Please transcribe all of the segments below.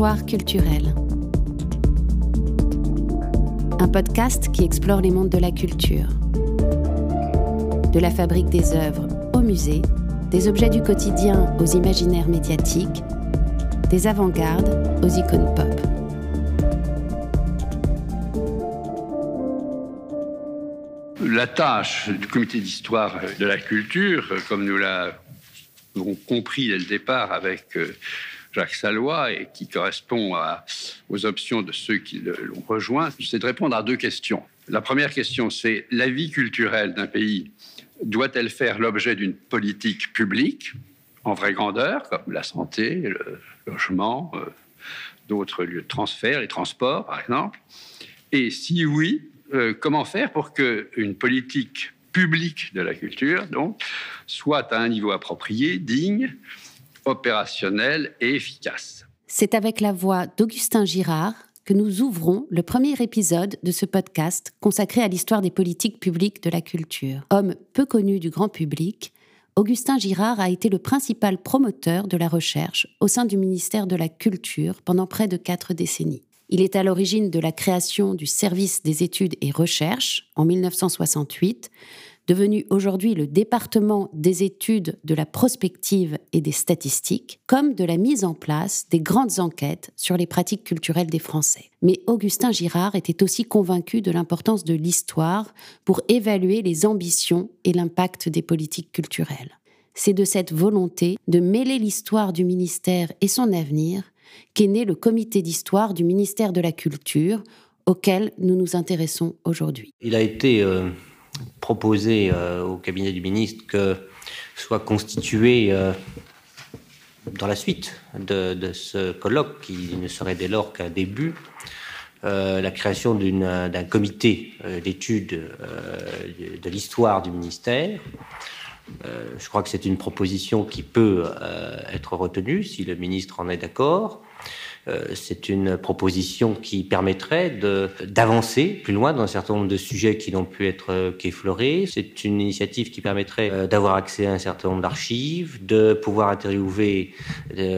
Culturelle. Un podcast qui explore les mondes de la culture. De la fabrique des œuvres au musée, des objets du quotidien aux imaginaires médiatiques, des avant-gardes aux icônes pop. La tâche du comité d'histoire de la culture, comme nous l'avons compris dès le départ avec euh, Jacques Salois et qui correspond aux options de ceux qui l'ont rejoint, c'est de répondre à deux questions. La première question, c'est la vie culturelle d'un pays doit-elle faire l'objet d'une politique publique en vraie grandeur, comme la santé, le logement, euh, d'autres lieux de transfert, les transports par exemple? Et si oui, euh, comment faire pour qu'une politique publique de la culture donc, soit à un niveau approprié, digne, opérationnel et efficace. C'est avec la voix d'Augustin Girard que nous ouvrons le premier épisode de ce podcast consacré à l'histoire des politiques publiques de la culture. Homme peu connu du grand public, Augustin Girard a été le principal promoteur de la recherche au sein du ministère de la Culture pendant près de quatre décennies. Il est à l'origine de la création du service des études et recherches en 1968, devenu aujourd'hui le département des études de la prospective et des statistiques, comme de la mise en place des grandes enquêtes sur les pratiques culturelles des Français. Mais Augustin Girard était aussi convaincu de l'importance de l'histoire pour évaluer les ambitions et l'impact des politiques culturelles. C'est de cette volonté de mêler l'histoire du ministère et son avenir qu'est né le comité d'histoire du ministère de la Culture, auquel nous nous intéressons aujourd'hui. Il a été euh, proposé euh, au cabinet du ministre que soit constitué euh, dans la suite de, ce colloque, qui ne serait dès lors qu'un début, euh, la création d'un comité d'études de l'histoire du ministère. je crois que c'est une proposition qui peut être retenue si le ministre en est d'accord. Euh, c'est une proposition qui permettrait d'avancer plus loin dans un certain nombre de sujets qui n'ont pu être euh, qu'effleurés. C'est une initiative qui permettrait euh, d'avoir accès à un certain nombre d'archives, de pouvoir interviewer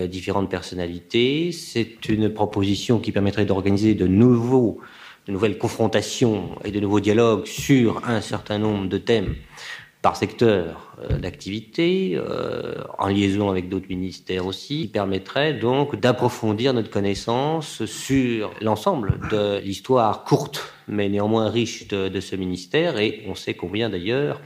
différentes personnalités. C'est une proposition qui permettrait d'organiser de nouveaux de nouvelles confrontations et de nouveaux dialogues sur un certain nombre de thèmes par secteur euh, d'activité, euh, en liaison avec d'autres ministères aussi, permettrait donc d'approfondir notre connaissance sur l'ensemble de l'histoire courte, mais néanmoins riche de, ce ministère. Et on sait combien d'ailleurs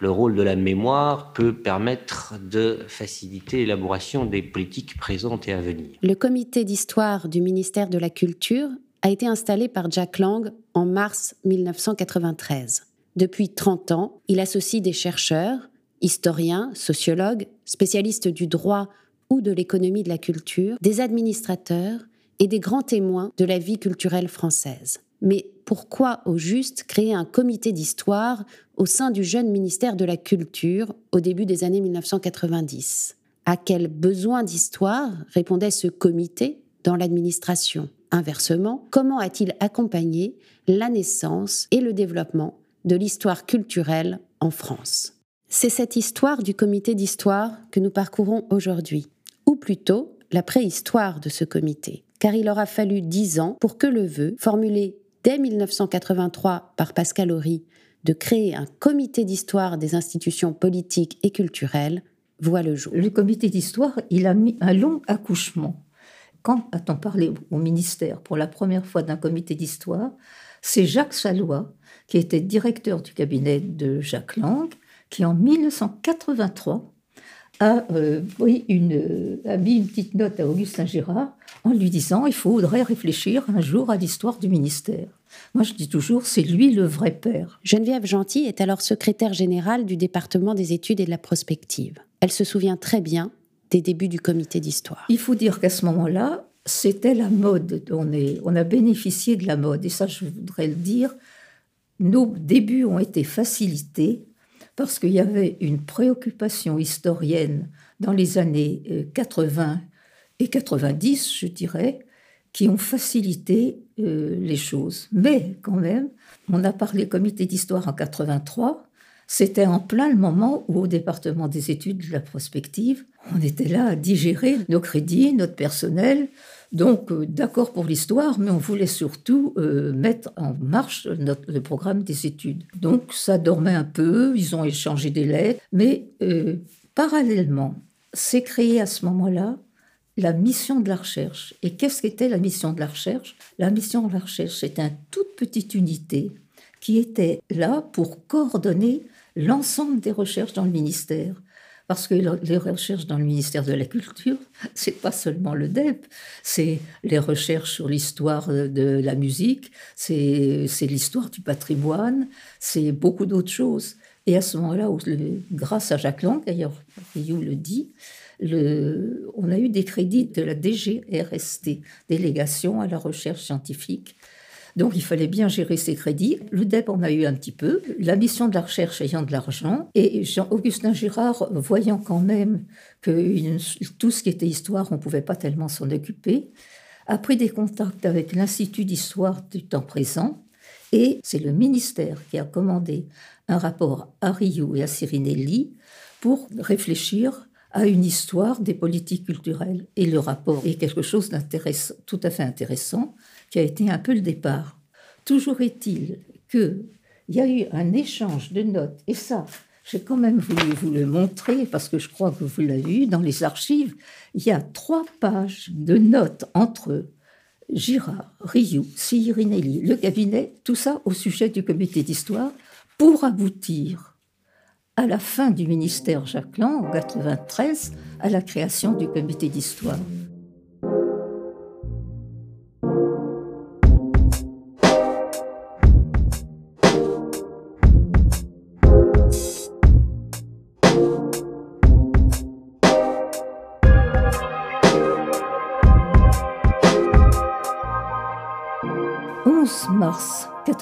le rôle de la mémoire peut permettre de faciliter l'élaboration des politiques présentes et à venir. Le comité d'histoire du ministère de la Culture a été installé par Jack Lang en mars 1993. Depuis 30 ans, il associe des chercheurs, historiens, sociologues, spécialistes du droit ou de l'économie de la culture, des administrateurs et des grands témoins de la vie culturelle française. Mais pourquoi au juste créer un comité d'histoire au sein du jeune ministère de la Culture au début des années 1990 À quel besoin d'histoire répondait ce comité dans l'administration? Inversement, comment a-t-il accompagné la naissance et le développement de l'histoire culturelle en France. C'est cette histoire du comité d'histoire que nous parcourons aujourd'hui, ou plutôt la préhistoire de ce comité, car il aura fallu dix ans pour que le vœu, formulé dès 1983 par Pascal Horry, de créer un comité d'histoire des institutions politiques et culturelles, voit le jour. Le comité d'histoire, il a mis un long accouchement. Quand a-t-on parlé au ministère pour la première fois d'un comité d'histoire C'est Jacques Salois qui était directeur du cabinet de Jacques Lang, qui en 1983 a, euh, une, a mis une petite note à Augustin Girard en lui disant il faudrait réfléchir un jour à l'histoire du ministère. Moi, je dis toujours, c'est lui le vrai père. Geneviève Gentil est alors secrétaire générale du département des études et de la prospective. Elle se souvient très bien des débuts du comité d'histoire. Il faut dire qu'à ce moment-là, c'était la mode. On, est, on a bénéficié de la mode. Et ça, je voudrais le dire, nos débuts ont été facilités parce qu'il y avait une préoccupation historienne dans les années 80 euh, et 90, je dirais, qui ont facilité euh, les choses. Mais quand même, on a parlé comité d'histoire en 83. C'était en plein le moment où, au département des études de la prospective, on était là à digérer nos crédits, notre personnel, Donc, euh, d'accord pour l'histoire, mais on voulait surtout euh, mettre en marche le programme des études. Donc, ça dormait un peu, ils ont échangé des lettres, mais euh, parallèlement, s'est créée à ce moment-là la mission de la recherche. Et qu'est-ce qu'était la mission de la recherche? La mission de la recherche, c'était une toute petite unité qui était là pour coordonner l'ensemble des recherches dans le ministère. Parce que les recherches dans le ministère de la Culture, c'est pas seulement le DEP, c'est les recherches sur l'histoire de la musique, c'est l'histoire du patrimoine, c'est beaucoup d'autres choses. Et à ce moment-là, grâce à Jacques Lang, d'ailleurs, Rioux le dit, on a eu des crédits de la DGRST, Délégation à la recherche scientifique, donc il fallait bien gérer ses crédits. Le DEP en a eu un petit peu, la mission de la recherche ayant de l'argent, et Jean-Augustin Girard, voyant quand même que tout ce qui était histoire, on ne pouvait pas tellement s'en occuper, a pris des contacts avec l'Institut d'histoire du temps présent, et c'est le ministère qui a commandé un rapport à Rioux et à Sirinelli pour réfléchir à une histoire des politiques culturelles. Et le rapport est quelque chose d'intéressant, tout à fait intéressant, qui a été un peu le départ. Toujours est-il qu'il y a eu un échange de notes, et ça, j'ai quand même voulu vous le montrer parce que je crois que vous l'avez eu dans les archives. Il y a trois pages de notes entre Girard, Rioux, Sirinelli, le cabinet, tout ça au sujet du comité d'histoire, pour aboutir à la fin du ministère Jacques Lang, en 1993, à la création du comité d'histoire.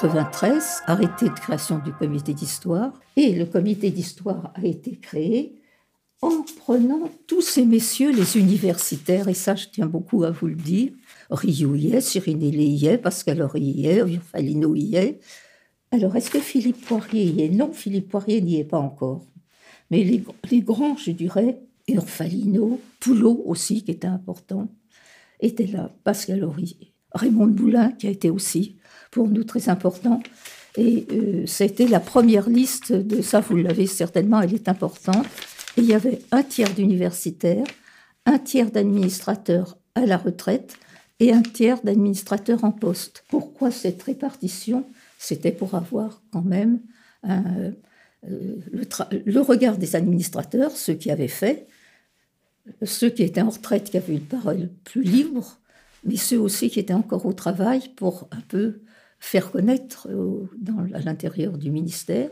93, arrêté de création du comité d'histoire, et le comité d'histoire a été créé en prenant tous ces messieurs, les universitaires, et ça je tiens beaucoup à vous le dire, Rioux y est, Cyrinelli y est, Pascal Horry y est, y est. Alors est-ce que Philippe Poirier y est? Non, Philippe Poirier n'y est pas encore. Mais les, les grands, je dirais, Urfalino, Poulot aussi, qui était important, étaient là, Pascal Horry, Raymond Boulin, qui a été aussi pour nous très important. Et euh, c'était la première liste de ça, vous l'avez certainement, elle est importante. Et il y avait un tiers d'universitaires, un tiers d'administrateurs à la retraite et un tiers d'administrateurs en poste. Pourquoi cette répartition? C'était pour avoir quand même euh, le, le, regard des administrateurs, ceux qui avaient fait, ceux qui étaient en retraite, qui avaient une parole plus libre, mais ceux aussi qui étaient encore au travail pour un peu faire connaître euh, à l'intérieur du ministère,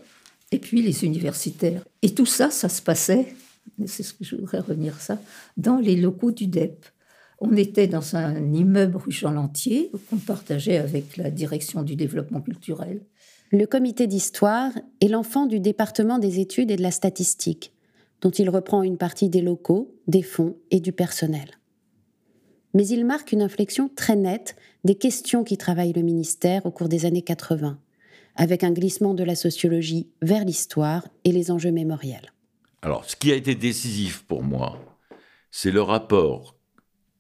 et puis les universitaires. Et tout ça, ça se passait, c'est ce que je voudrais revenir ça, dans les locaux du DEP. On était dans un immeuble rue Jean Lantier qu'on partageait avec la direction du développement culturel. Le comité d'histoire est l'enfant du département des études et de la statistique, dont il reprend une partie des locaux, des fonds et du personnel mais il marque une inflexion très nette des questions qui travaillent le ministère au cours des années 80, avec un glissement de la sociologie vers l'histoire et les enjeux mémoriels. Alors, ce qui a été décisif pour moi, c'est le rapport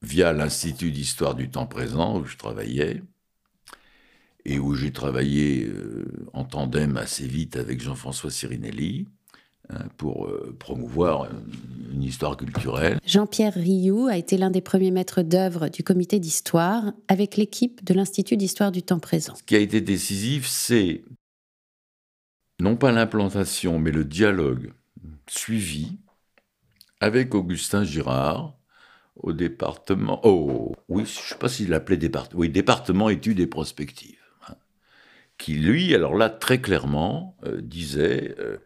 via l'Institut d'histoire du temps présent où je travaillais et où j'ai travaillé euh, en tandem assez vite avec Jean-François Sirinelli, pour euh, promouvoir une histoire culturelle. Jean-Pierre Rioux a été l'un des premiers maîtres d'œuvre du comité d'histoire avec l'équipe de l'Institut d'histoire du temps présent. Ce qui a été décisif, c'est non pas l'implantation, mais le dialogue suivi avec Augustin Girard au département. Oh, oui, je ne sais pas s'il l'appelait département. Oui, département études et prospectives. Hein, qui, lui, alors là, très clairement, euh, disait. Euh,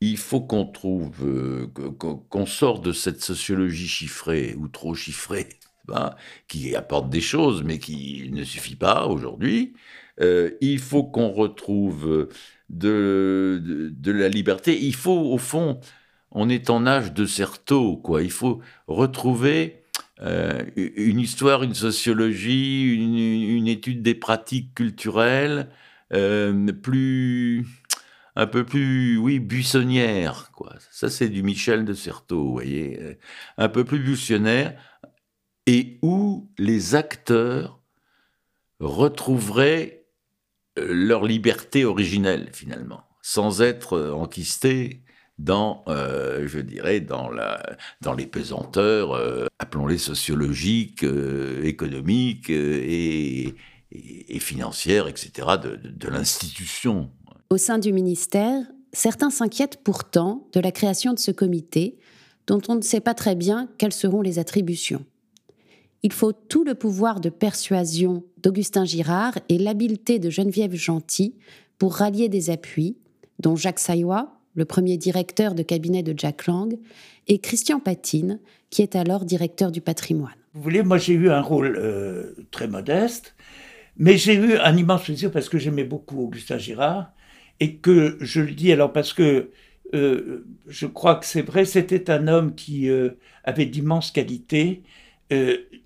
il faut qu'on trouve, euh, qu'on sorte de cette sociologie chiffrée ou trop chiffrée, qui apporte des choses, mais qui ne suffit pas aujourd'hui. Euh, il faut qu'on retrouve de, de, la liberté. Il faut, au fond, on est en âge de Certeau, quoi. Il faut retrouver euh, une histoire, une sociologie, une, une, étude des pratiques culturelles plus un peu plus, oui, buissonnière, quoi. Ça, c'est du Michel de Certeau, vous voyez. Un peu plus buissonnière. et où les acteurs retrouveraient euh, leur liberté originelle finalement, sans être euh, enquistés dans, euh, je dirais, dans, la, dans les pesanteurs, appelons-les sociologiques, économiques et, financières, etc., de l'institution. Au sein du ministère, certains s'inquiètent pourtant de la création de ce comité, dont on ne sait pas très bien quelles seront les attributions il faut tout le pouvoir de persuasion d'Augustin Girard et l'habileté de Geneviève Gentil pour rallier des appuis, dont Jacques Saillois, le premier directeur de cabinet de Jack Lang, et Christian Patine, qui est alors directeur du patrimoine. Vous voulez, moi j'ai eu un rôle euh, très modeste, mais j'ai eu un immense plaisir parce que j'aimais beaucoup Augustin Girard et que je le dis alors parce que euh, je crois que c'est vrai, c'était un homme qui euh, avait d'immenses qualités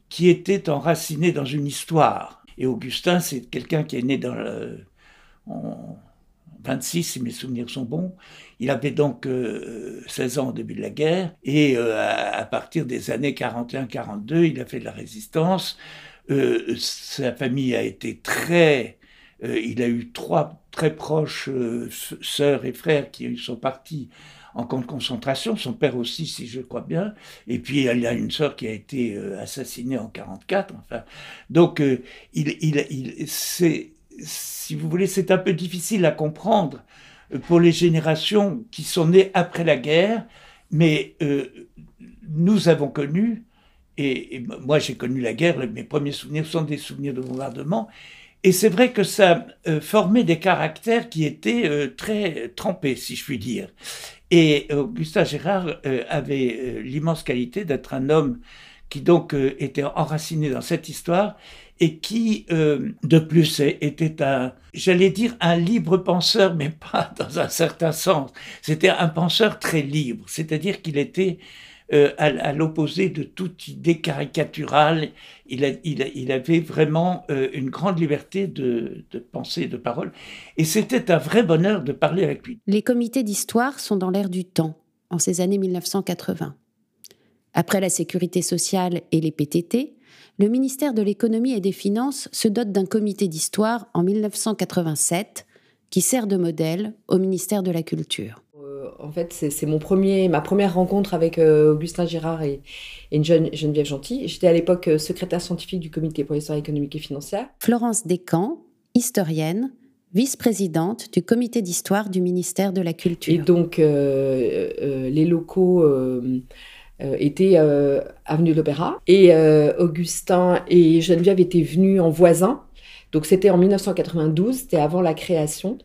qui était enraciné dans une histoire. Et Augustin, c'est quelqu'un qui est né dans le, en 26, si mes souvenirs sont bons. Il avait donc 16 euh, ans au début de la guerre, et euh, à, partir des années 41-42, il a fait de la résistance. Euh, sa famille a été très... il a eu trois très proches sœurs et frères qui sont partis en camp de concentration, son père aussi, si je crois bien, et puis il a une sœur qui a été euh, assassinée en 44. Enfin, donc euh, si vous voulez, c'est un peu difficile à comprendre euh, pour les générations qui sont nées après la guerre, mais nous avons connu, et, moi j'ai connu la guerre, mes premiers souvenirs sont des souvenirs de bombardement, et c'est vrai que ça formait des caractères qui étaient très trempés, si je puis dire. Et Augustin Gérard euh, avait euh, l'immense qualité d'être un homme qui donc euh, était enraciné dans cette histoire et qui, de plus, était un, j'allais dire, un libre penseur, mais pas dans un certain sens. C'était un penseur très libre, c'est-à-dire qu'il était euh, à, l'opposé de toute idée caricaturale. Il, avait vraiment euh, une grande liberté de, de pensée et de parole. Et c'était un vrai bonheur de parler avec lui. Les comités d'histoire sont dans l'air du temps, en ces années 1980. Après la sécurité sociale et les PTT, le ministère de l'économie et des finances se dote d'un comité d'histoire en 1987 qui sert de modèle au ministère de la Culture en fait, c'est mon premier, ma première rencontre avec euh, Augustin Girard et, une jeune Geneviève Gentil. J'étais à l'époque euh, secrétaire scientifique du Comité pour l'histoire économique et financière. Florence Descamps, historienne, vice-présidente du Comité d'histoire du ministère de la Culture. Et donc, euh, les locaux étaient avenue de l'Opéra. Et Augustin et Geneviève étaient venus en voisin. Donc, c'était en 1992, c'était avant la création.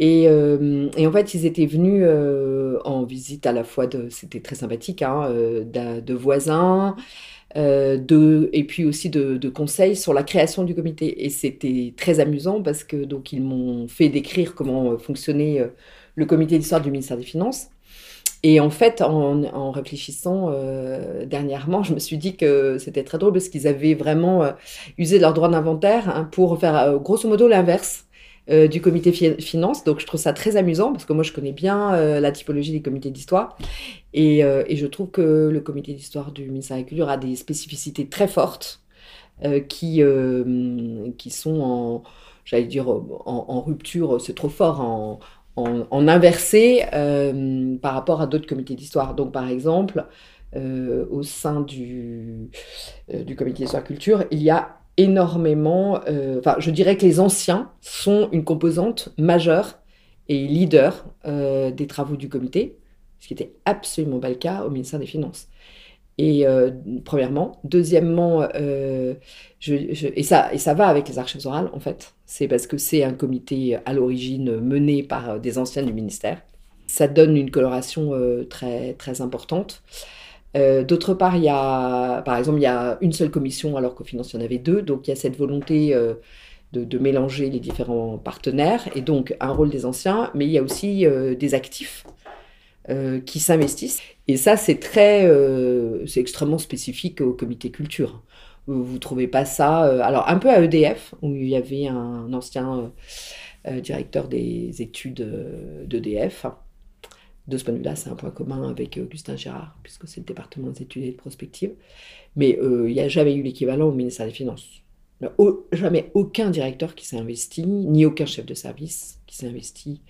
Euh, et, en fait, ils étaient venus euh, en visite à la fois de, c'était très sympathique, hein, euh, de, voisins, de, et puis aussi de, conseils sur la création du comité. Et c'était très amusant parce que donc ils m'ont fait décrire comment fonctionnait le comité d'histoire du ministère des Finances. Et en fait, en, réfléchissant dernièrement, je me suis dit que c'était très drôle parce qu'ils avaient vraiment usé de leur droit d'inventaire hein, pour faire grosso modo l'inverse euh, du comité finance. Donc je trouve ça très amusant parce que moi je connais bien euh, la typologie des comités d'histoire et, euh, et, je trouve que le comité d'histoire du ministère de la Culture a des spécificités très fortes qui, qui sont en, j'allais dire, en, rupture, c'est trop fort, en, en, inversé par rapport à d'autres comités d'histoire. Donc par exemple, au sein du, du comité d'histoire culture, il y a énormément, euh, enfin je dirais que les anciens sont une composante majeure et leader euh, des travaux du comité, ce qui n'était absolument pas le cas au ministère des Finances. Et euh, premièrement, deuxièmement, et, ça, et ça va avec les archives orales en fait, c'est parce que c'est un comité à l'origine mené par des anciens du ministère. Ça donne une coloration très, très importante. Euh, d'autre part, il y a, par exemple, il y a une seule commission alors qu'au finance, il y en avait deux. Donc, il y a cette volonté euh, de, mélanger les différents partenaires et donc un rôle des anciens, mais il y a aussi euh, des actifs qui s'investissent. Et ça, c'est très, c'est extrêmement spécifique au comité culture. Vous ne trouvez pas ça, alors un peu à EDF, où il y avait un ancien directeur des études d'EDF De ce point de vue-là, c'est un point commun avec Augustin Gérard, puisque c'est le département des études et de prospective. Mais il n'y a jamais eu l'équivalent au ministère des Finances. jamais aucun directeur qui s'est investi, ni aucun chef de service qui s'est investi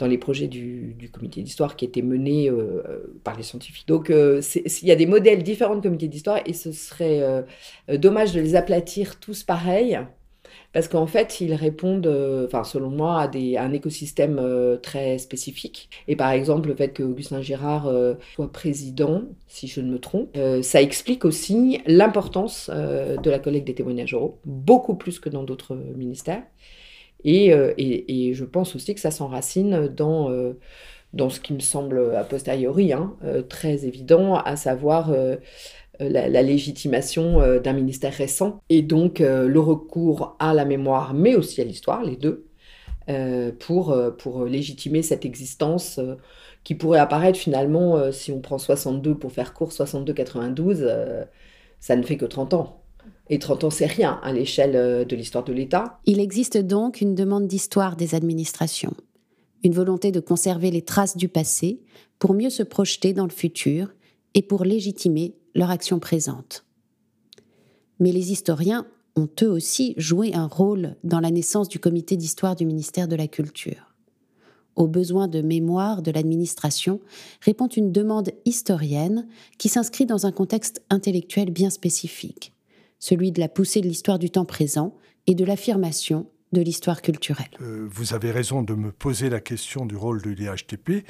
dans les projets du, comité d'histoire qui étaient menés euh, par les scientifiques. Donc il y a des modèles différents de comité d'histoire et ce serait euh, dommage de les aplatir tous pareils parce qu'en fait, ils répondent, euh, enfin, selon moi, à, des, un écosystème euh, très spécifique. Et par exemple, le fait que Augustin Gérard euh, soit président, si je ne me trompe, ça explique aussi l'importance de la collecte des témoignages oraux, beaucoup plus que dans d'autres ministères. Et, je pense aussi que ça s'enracine dans, dans ce qui me semble a posteriori hein, très évident, à savoir la, légitimation euh, d'un ministère récent et donc euh, le recours à la mémoire mais aussi à l'histoire, les deux, pour, pour légitimer cette existence qui pourrait apparaître finalement, si on prend 62 pour faire court, 62-92, ça ne fait que 30 ans. Et 30 ans, c'est rien à l'échelle de l'histoire de l'État. Il existe donc une demande d'histoire des administrations, une volonté de conserver les traces du passé pour mieux se projeter dans le futur et pour légitimer leur action présente. Mais les historiens ont eux aussi joué un rôle dans la naissance du comité d'histoire du ministère de la Culture. Aux besoins de mémoire de l'administration répond une demande historienne qui s'inscrit dans un contexte intellectuel bien spécifique, celui de la poussée de l'histoire du temps présent et de l'affirmation de l'histoire culturelle. Euh, vous avez raison de me poser la question du rôle de l'IHTP,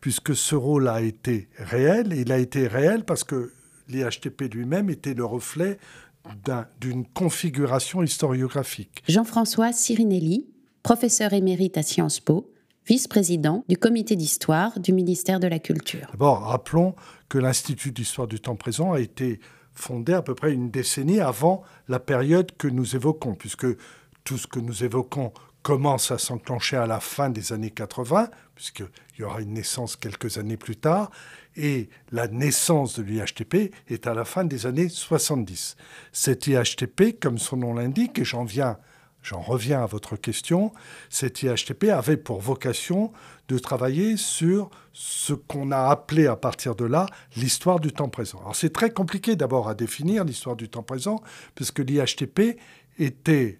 puisque ce rôle a été réel, et il a été réel parce que l'IHTP lui-même était le reflet d'une configuration historiographique. Jean-François Sirinelli, professeur émérite à Sciences Po, vice-président du comité d'histoire du ministère de la Culture. D'abord, rappelons que l'Institut d'histoire du temps présent a été fondé à peu près une décennie avant la période que nous évoquons, puisque tout ce que nous évoquons commence à s'enclencher à la fin des années 80, puisqu'il y aura une naissance quelques années plus tard, et la naissance de l'IHTP est à la fin des années 70. Cet IHTP, comme son nom l'indique, et j'en viens, j'en reviens à votre question, cet IHTP avait pour vocation de travailler sur ce qu'on a appelé à partir de là l'histoire du temps présent. Alors c'est très compliqué d'abord à définir l'histoire du temps présent, puisque l'IHTP était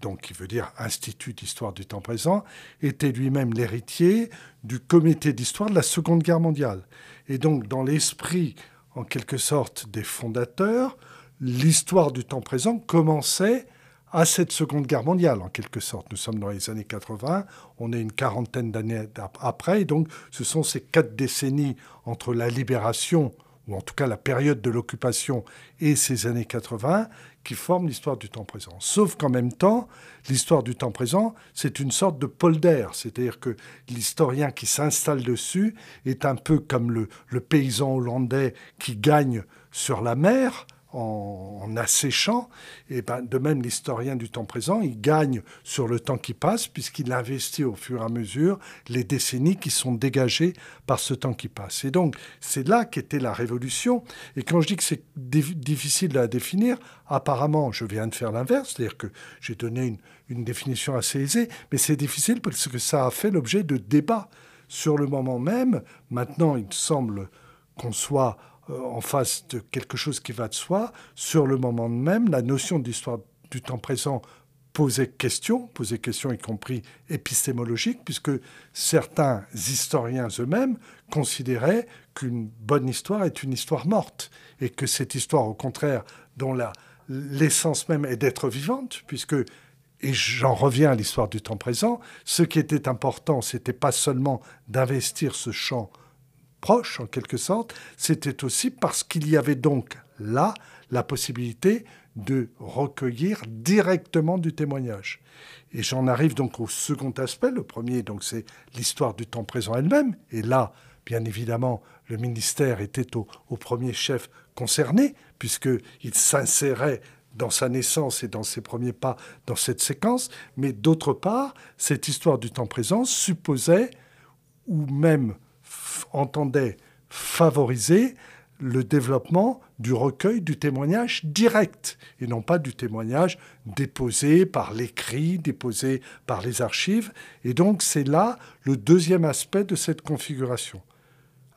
donc qui veut dire Institut d'histoire du temps présent, était lui-même l'héritier du comité d'histoire de la Seconde Guerre mondiale. Et donc, dans l'esprit, en quelque sorte, des fondateurs, l'histoire du temps présent commençait à cette Seconde Guerre mondiale, en quelque sorte. Nous sommes dans les années 80, on est une quarantaine d'années après, et donc ce sont ces quatre décennies entre la libération, ou en tout cas la période de l'occupation, et ces années 80, qui forment l'histoire du temps présent. Sauf qu'en même temps, l'histoire du temps présent, c'est une sorte de polder, c'est-à-dire que l'historien qui s'installe dessus est un peu comme le, le paysan hollandais qui gagne sur la mer, en, asséchant. Et ben, de même, l'historien du temps présent, il gagne sur le temps qui passe, puisqu'il investit au fur et à mesure les décennies qui sont dégagées par ce temps qui passe. Et donc, c'est là qu'était la révolution. Et quand je dis que c'est difficile à définir, apparemment, je viens de faire l'inverse, c'est-à-dire que j'ai donné une, définition assez aisée, mais c'est difficile parce que ça a fait l'objet de débats sur le moment même. Maintenant, il semble qu'on soit en face de quelque chose qui va de soi, sur le moment même, la notion d'histoire du temps présent posait question, posait question y compris épistémologique, puisque certains historiens eux-mêmes considéraient qu'une bonne histoire est une histoire morte, et que cette histoire, au contraire, dont l'essence même est d'être vivante, puisque et j'en reviens à l'histoire du temps présent, ce qui était important, c'était pas seulement d'investir ce champ proche, en quelque sorte, c'était aussi parce qu'il y avait donc là la possibilité de recueillir directement du témoignage. Et j'en arrive donc au second aspect. Le premier, donc, c'est l'histoire du temps présent elle-même. Et là, bien évidemment, le ministère était au, au premier chef concerné, puisqu'il s'insérait dans sa naissance et dans ses premiers pas dans cette séquence. Mais d'autre part, cette histoire du temps présent supposait, ou même entendait favoriser le développement du recueil du témoignage direct et non pas du témoignage déposé par l'écrit, déposé par les archives. Et donc c'est là le deuxième aspect de cette configuration.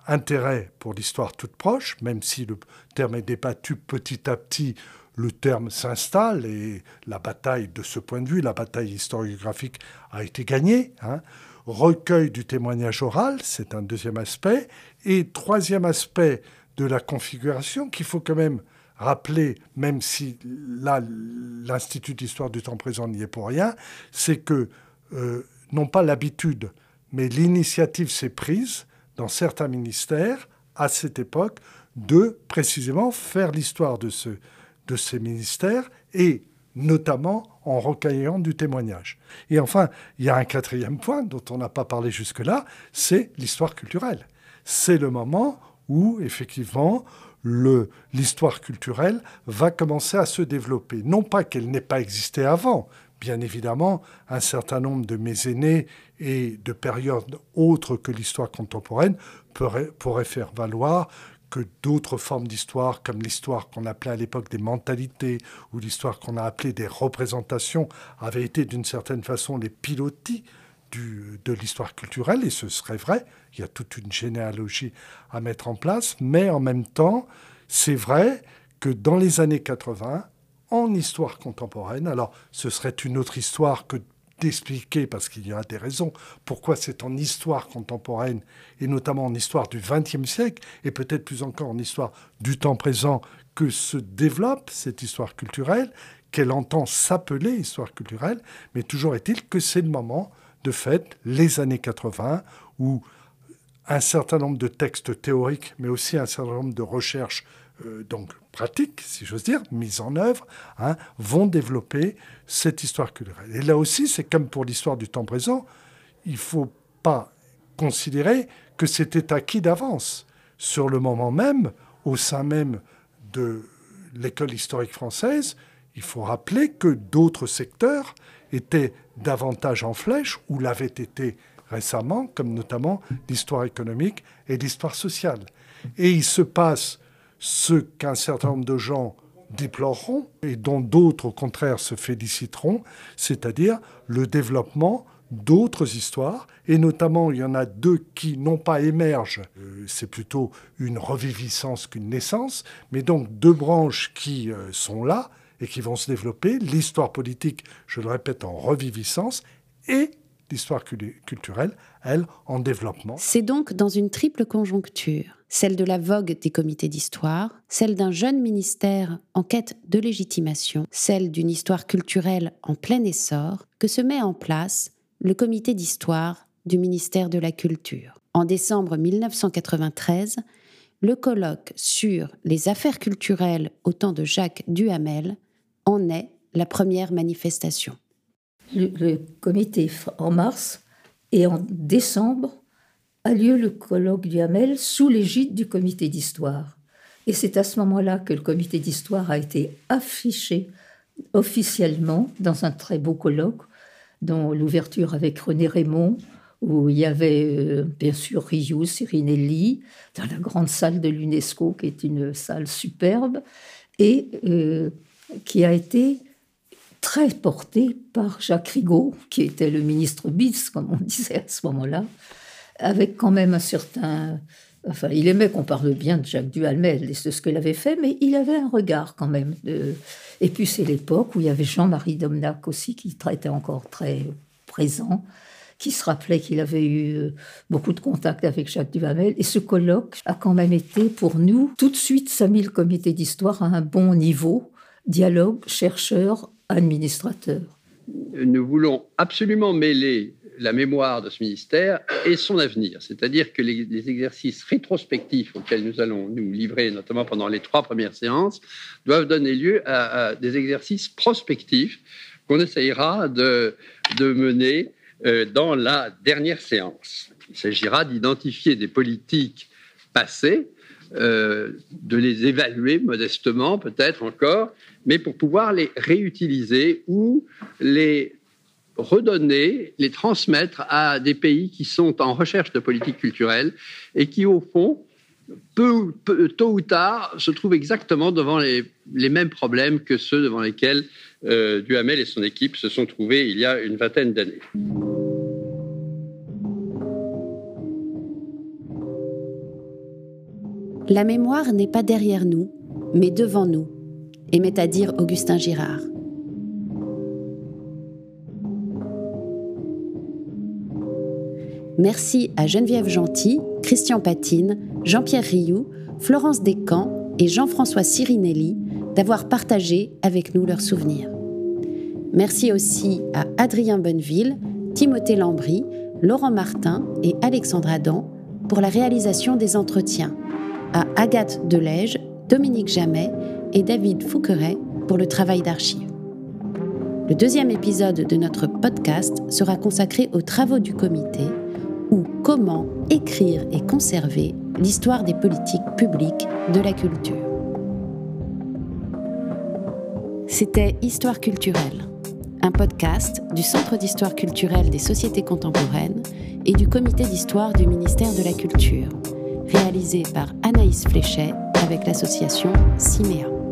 intérêt pour l'histoire toute proche, même si le terme est débattu petit à petit, le terme s'installe et la bataille, de ce point de vue, la bataille historiographique a été gagnée. Hein. Recueil du témoignage oral, c'est un deuxième aspect. Et troisième aspect de la configuration qu'il faut quand même rappeler, même si là, l'Institut d'histoire du temps présent n'y est pour rien, c'est que euh, non pas l'habitude, mais l'initiative s'est prise dans certains ministères à cette époque de précisément faire l'histoire de, ce, de ces ministères et notamment en recueillant du témoignage. Et enfin, il y a un quatrième point dont on n'a pas parlé jusque-là, c'est l'histoire culturelle. C'est le moment où, effectivement, l'histoire culturelle va commencer à se développer. Non pas qu'elle n'ait pas existé avant, bien évidemment, un certain nombre de mes aînés et de périodes autres que l'histoire contemporaine pourraient, faire valoir que d'autres formes d'histoire, comme l'histoire qu'on appelait à l'époque des mentalités ou l'histoire qu'on a appelée des représentations, avaient été d'une certaine façon les pilotis de l'histoire culturelle, et ce serait vrai, il y a toute une généalogie à mettre en place, mais en même temps, c'est vrai que dans les années 80, en histoire contemporaine, alors ce serait une autre histoire que d'expliquer, parce qu'il y a des raisons, pourquoi c'est en histoire contemporaine, et notamment en histoire du XXe siècle, et peut-être plus encore en histoire du temps présent, que se développe cette histoire culturelle, qu'elle entend s'appeler histoire culturelle, mais toujours est-il que c'est le moment de fait les années 80 où un certain nombre de textes théoriques, mais aussi un certain nombre de recherches euh, donc pratiques, si j'ose dire, mises en œuvre, hein, vont développer cette histoire culturelle. Et là aussi, c'est comme pour l'histoire du temps présent, il ne faut pas considérer que c'était acquis d'avance. Sur le moment même, au sein même de l'école historique française, il faut rappeler que d'autres secteurs étaient davantage en flèche ou l'avaient été récemment, comme notamment l'histoire économique et l'histoire sociale. Et il se passe ce qu'un certain nombre de gens déploreront et dont d'autres au contraire se féliciteront, c'est-à-dire le développement d'autres histoires, et notamment il y en a deux qui non pas émergent, euh, c'est plutôt une reviviscence qu'une naissance, mais donc deux branches qui euh, sont là, et qui vont se développer. L'histoire politique, je le répète, en reviviscence et l'histoire culturelle, elle, en développement. C'est donc dans une triple conjoncture, celle de la vogue des comités d'histoire, celle d'un jeune ministère en quête de légitimation, celle d'une histoire culturelle en plein essor, que se met en place le comité d'histoire du ministère de la Culture. En décembre 1993, le colloque sur les affaires culturelles au temps de Jacques Duhamel en est la première manifestation. Le, comité en mars et en décembre a lieu le colloque Duhamel sous l'égide du comité d'histoire. Et c'est à ce moment-là que le comité d'histoire a été affiché officiellement dans un très beau colloque dont l'ouverture avec René Raymond, où il y avait euh, bien sûr Ryu Sirinelli, dans la grande salle de l'UNESCO, qui est une salle superbe, et euh, qui a été très porté par Jacques Rigaud, qui était le ministre bis, comme on disait à ce moment-là, avec quand même un certain... Enfin, il aimait qu'on parle bien de Jacques Duhamel et de ce qu'il avait fait, mais il avait un regard quand même. De... Et puis c'est l'époque où il y avait Jean-Marie Domnac aussi, qui était encore très présent, qui se rappelait qu'il avait eu euh, beaucoup de contacts avec Jacques Duhamel. Et ce colloque a quand même été pour nous, tout de suite, ça a mis le comité d'histoire à un bon niveau, dialogue chercheur, administrateur. Nous voulons absolument mêler la mémoire de ce ministère et son avenir. C'est-à-dire que les, exercices rétrospectifs auxquels nous allons nous livrer, notamment pendant les trois premières séances, doivent donner lieu à, des exercices prospectifs qu'on essayera de, mener euh, dans la dernière séance. Il s'agira d'identifier des politiques passées, euh, de les évaluer modestement peut-être encore, mais pour pouvoir les réutiliser ou les redonner, les transmettre à des pays qui sont en recherche de politique culturelle et qui, au fond, tôt ou tard, se trouvent exactement devant les, mêmes problèmes que ceux devant lesquels euh, Duhamel et son équipe se sont trouvés il y a une vingtaine d'années. «」.」«」«」«」«」«」«」«」«」«」«」«」«」«」«」«」«」«」«」«」«」«」«」«」«」«」«」«」«」« La mémoire n'est pas derrière nous, mais devant nous, aimait à dire Augustin Girard. Merci à Geneviève Gentil, Christian Patine, Jean-Pierre Rioux, Florence Descamps et Jean-François Sirinelli d'avoir partagé avec nous leurs souvenirs. Merci aussi à Adrien Bonneville, Timothée Lambry, Laurent Martin et Alexandre Adam pour la réalisation des entretiens, à Agathe Delège, Dominique Jamet et David Fouqueret pour le travail d'archives. Le deuxième épisode de notre podcast sera consacré aux travaux du comité comment écrire et conserver l'histoire des politiques publiques de la culture. C'était Histoire culturelle, un podcast du Centre d'histoire culturelle des sociétés contemporaines et du comité d'histoire du ministère de la Culture, réalisé par Anaïs Fléchet avec l'association CIMEA.